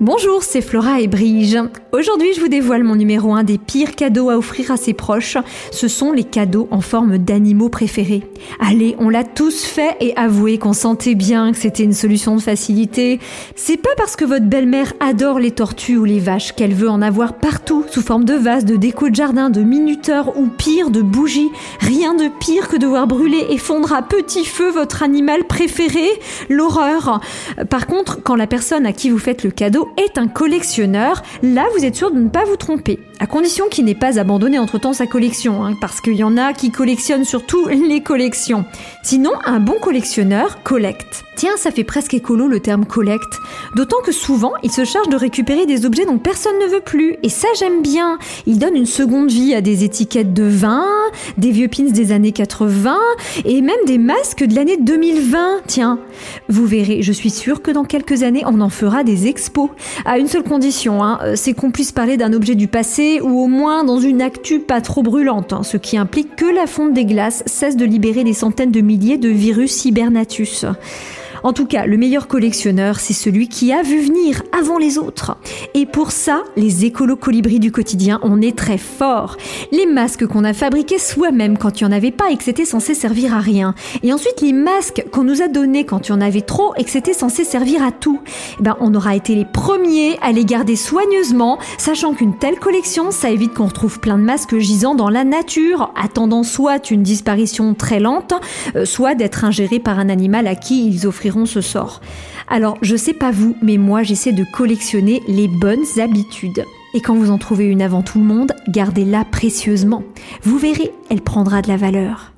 Bonjour, c'est Flora et Brige. Aujourd'hui, je vous dévoile mon numéro 1 des pires cadeaux à offrir à ses proches. Ce sont les cadeaux en forme d'animaux préférés. Allez, on l'a tous fait et avouez qu'on sentait bien que c'était une solution de facilité. C'est pas parce que votre belle-mère adore les tortues ou les vaches qu'elle veut en avoir partout, sous forme de vase, de déco de jardin, de minuteurs ou pire, de bougies. Rien de pire que de voir brûler et fondre à petit feu votre animal préféré. L'horreur. Par contre, quand la personne à qui vous faites le cadeau est un collectionneur, là vous êtes sûr de ne pas vous tromper. À condition qu'il n'ait pas abandonné entre-temps sa collection, hein, parce qu'il y en a qui collectionnent surtout les collections. Sinon, un bon collectionneur collecte. Tiens, ça fait presque écolo le terme collecte. D'autant que souvent, il se charge de récupérer des objets dont personne ne veut plus. Et ça, j'aime bien. Il donne une seconde vie à des étiquettes de vin, des vieux pins des années 80 et même des masques de l'année 2020. Tiens, vous verrez, je suis sûre que dans quelques années, on en fera des expos. À une seule condition, hein, c'est qu'on puisse parler d'un objet du passé ou au moins dans une actu pas trop brûlante, hein, ce qui implique que la fonte des glaces cesse de libérer des centaines de milliers de virus hibernatus. En tout cas, le meilleur collectionneur, c'est celui qui a vu venir avant les autres. Et pour ça, les écolos colibris du quotidien, on est très fort. Les masques qu'on a fabriqués soi-même quand il n'y en avait pas et que c'était censé servir à rien. Et ensuite, les masques qu'on nous a donnés quand il y en avait trop et que c'était censé servir à tout. Eh ben, on aura été les premiers à les garder soigneusement, sachant qu'une telle collection, ça évite qu'on retrouve plein de masques gisant dans la nature, attendant soit une disparition très lente, euh, soit d'être ingérés par un animal à qui ils ce sort. Alors, je sais pas vous, mais moi j'essaie de collectionner les bonnes habitudes. Et quand vous en trouvez une avant tout le monde, gardez-la précieusement. Vous verrez, elle prendra de la valeur.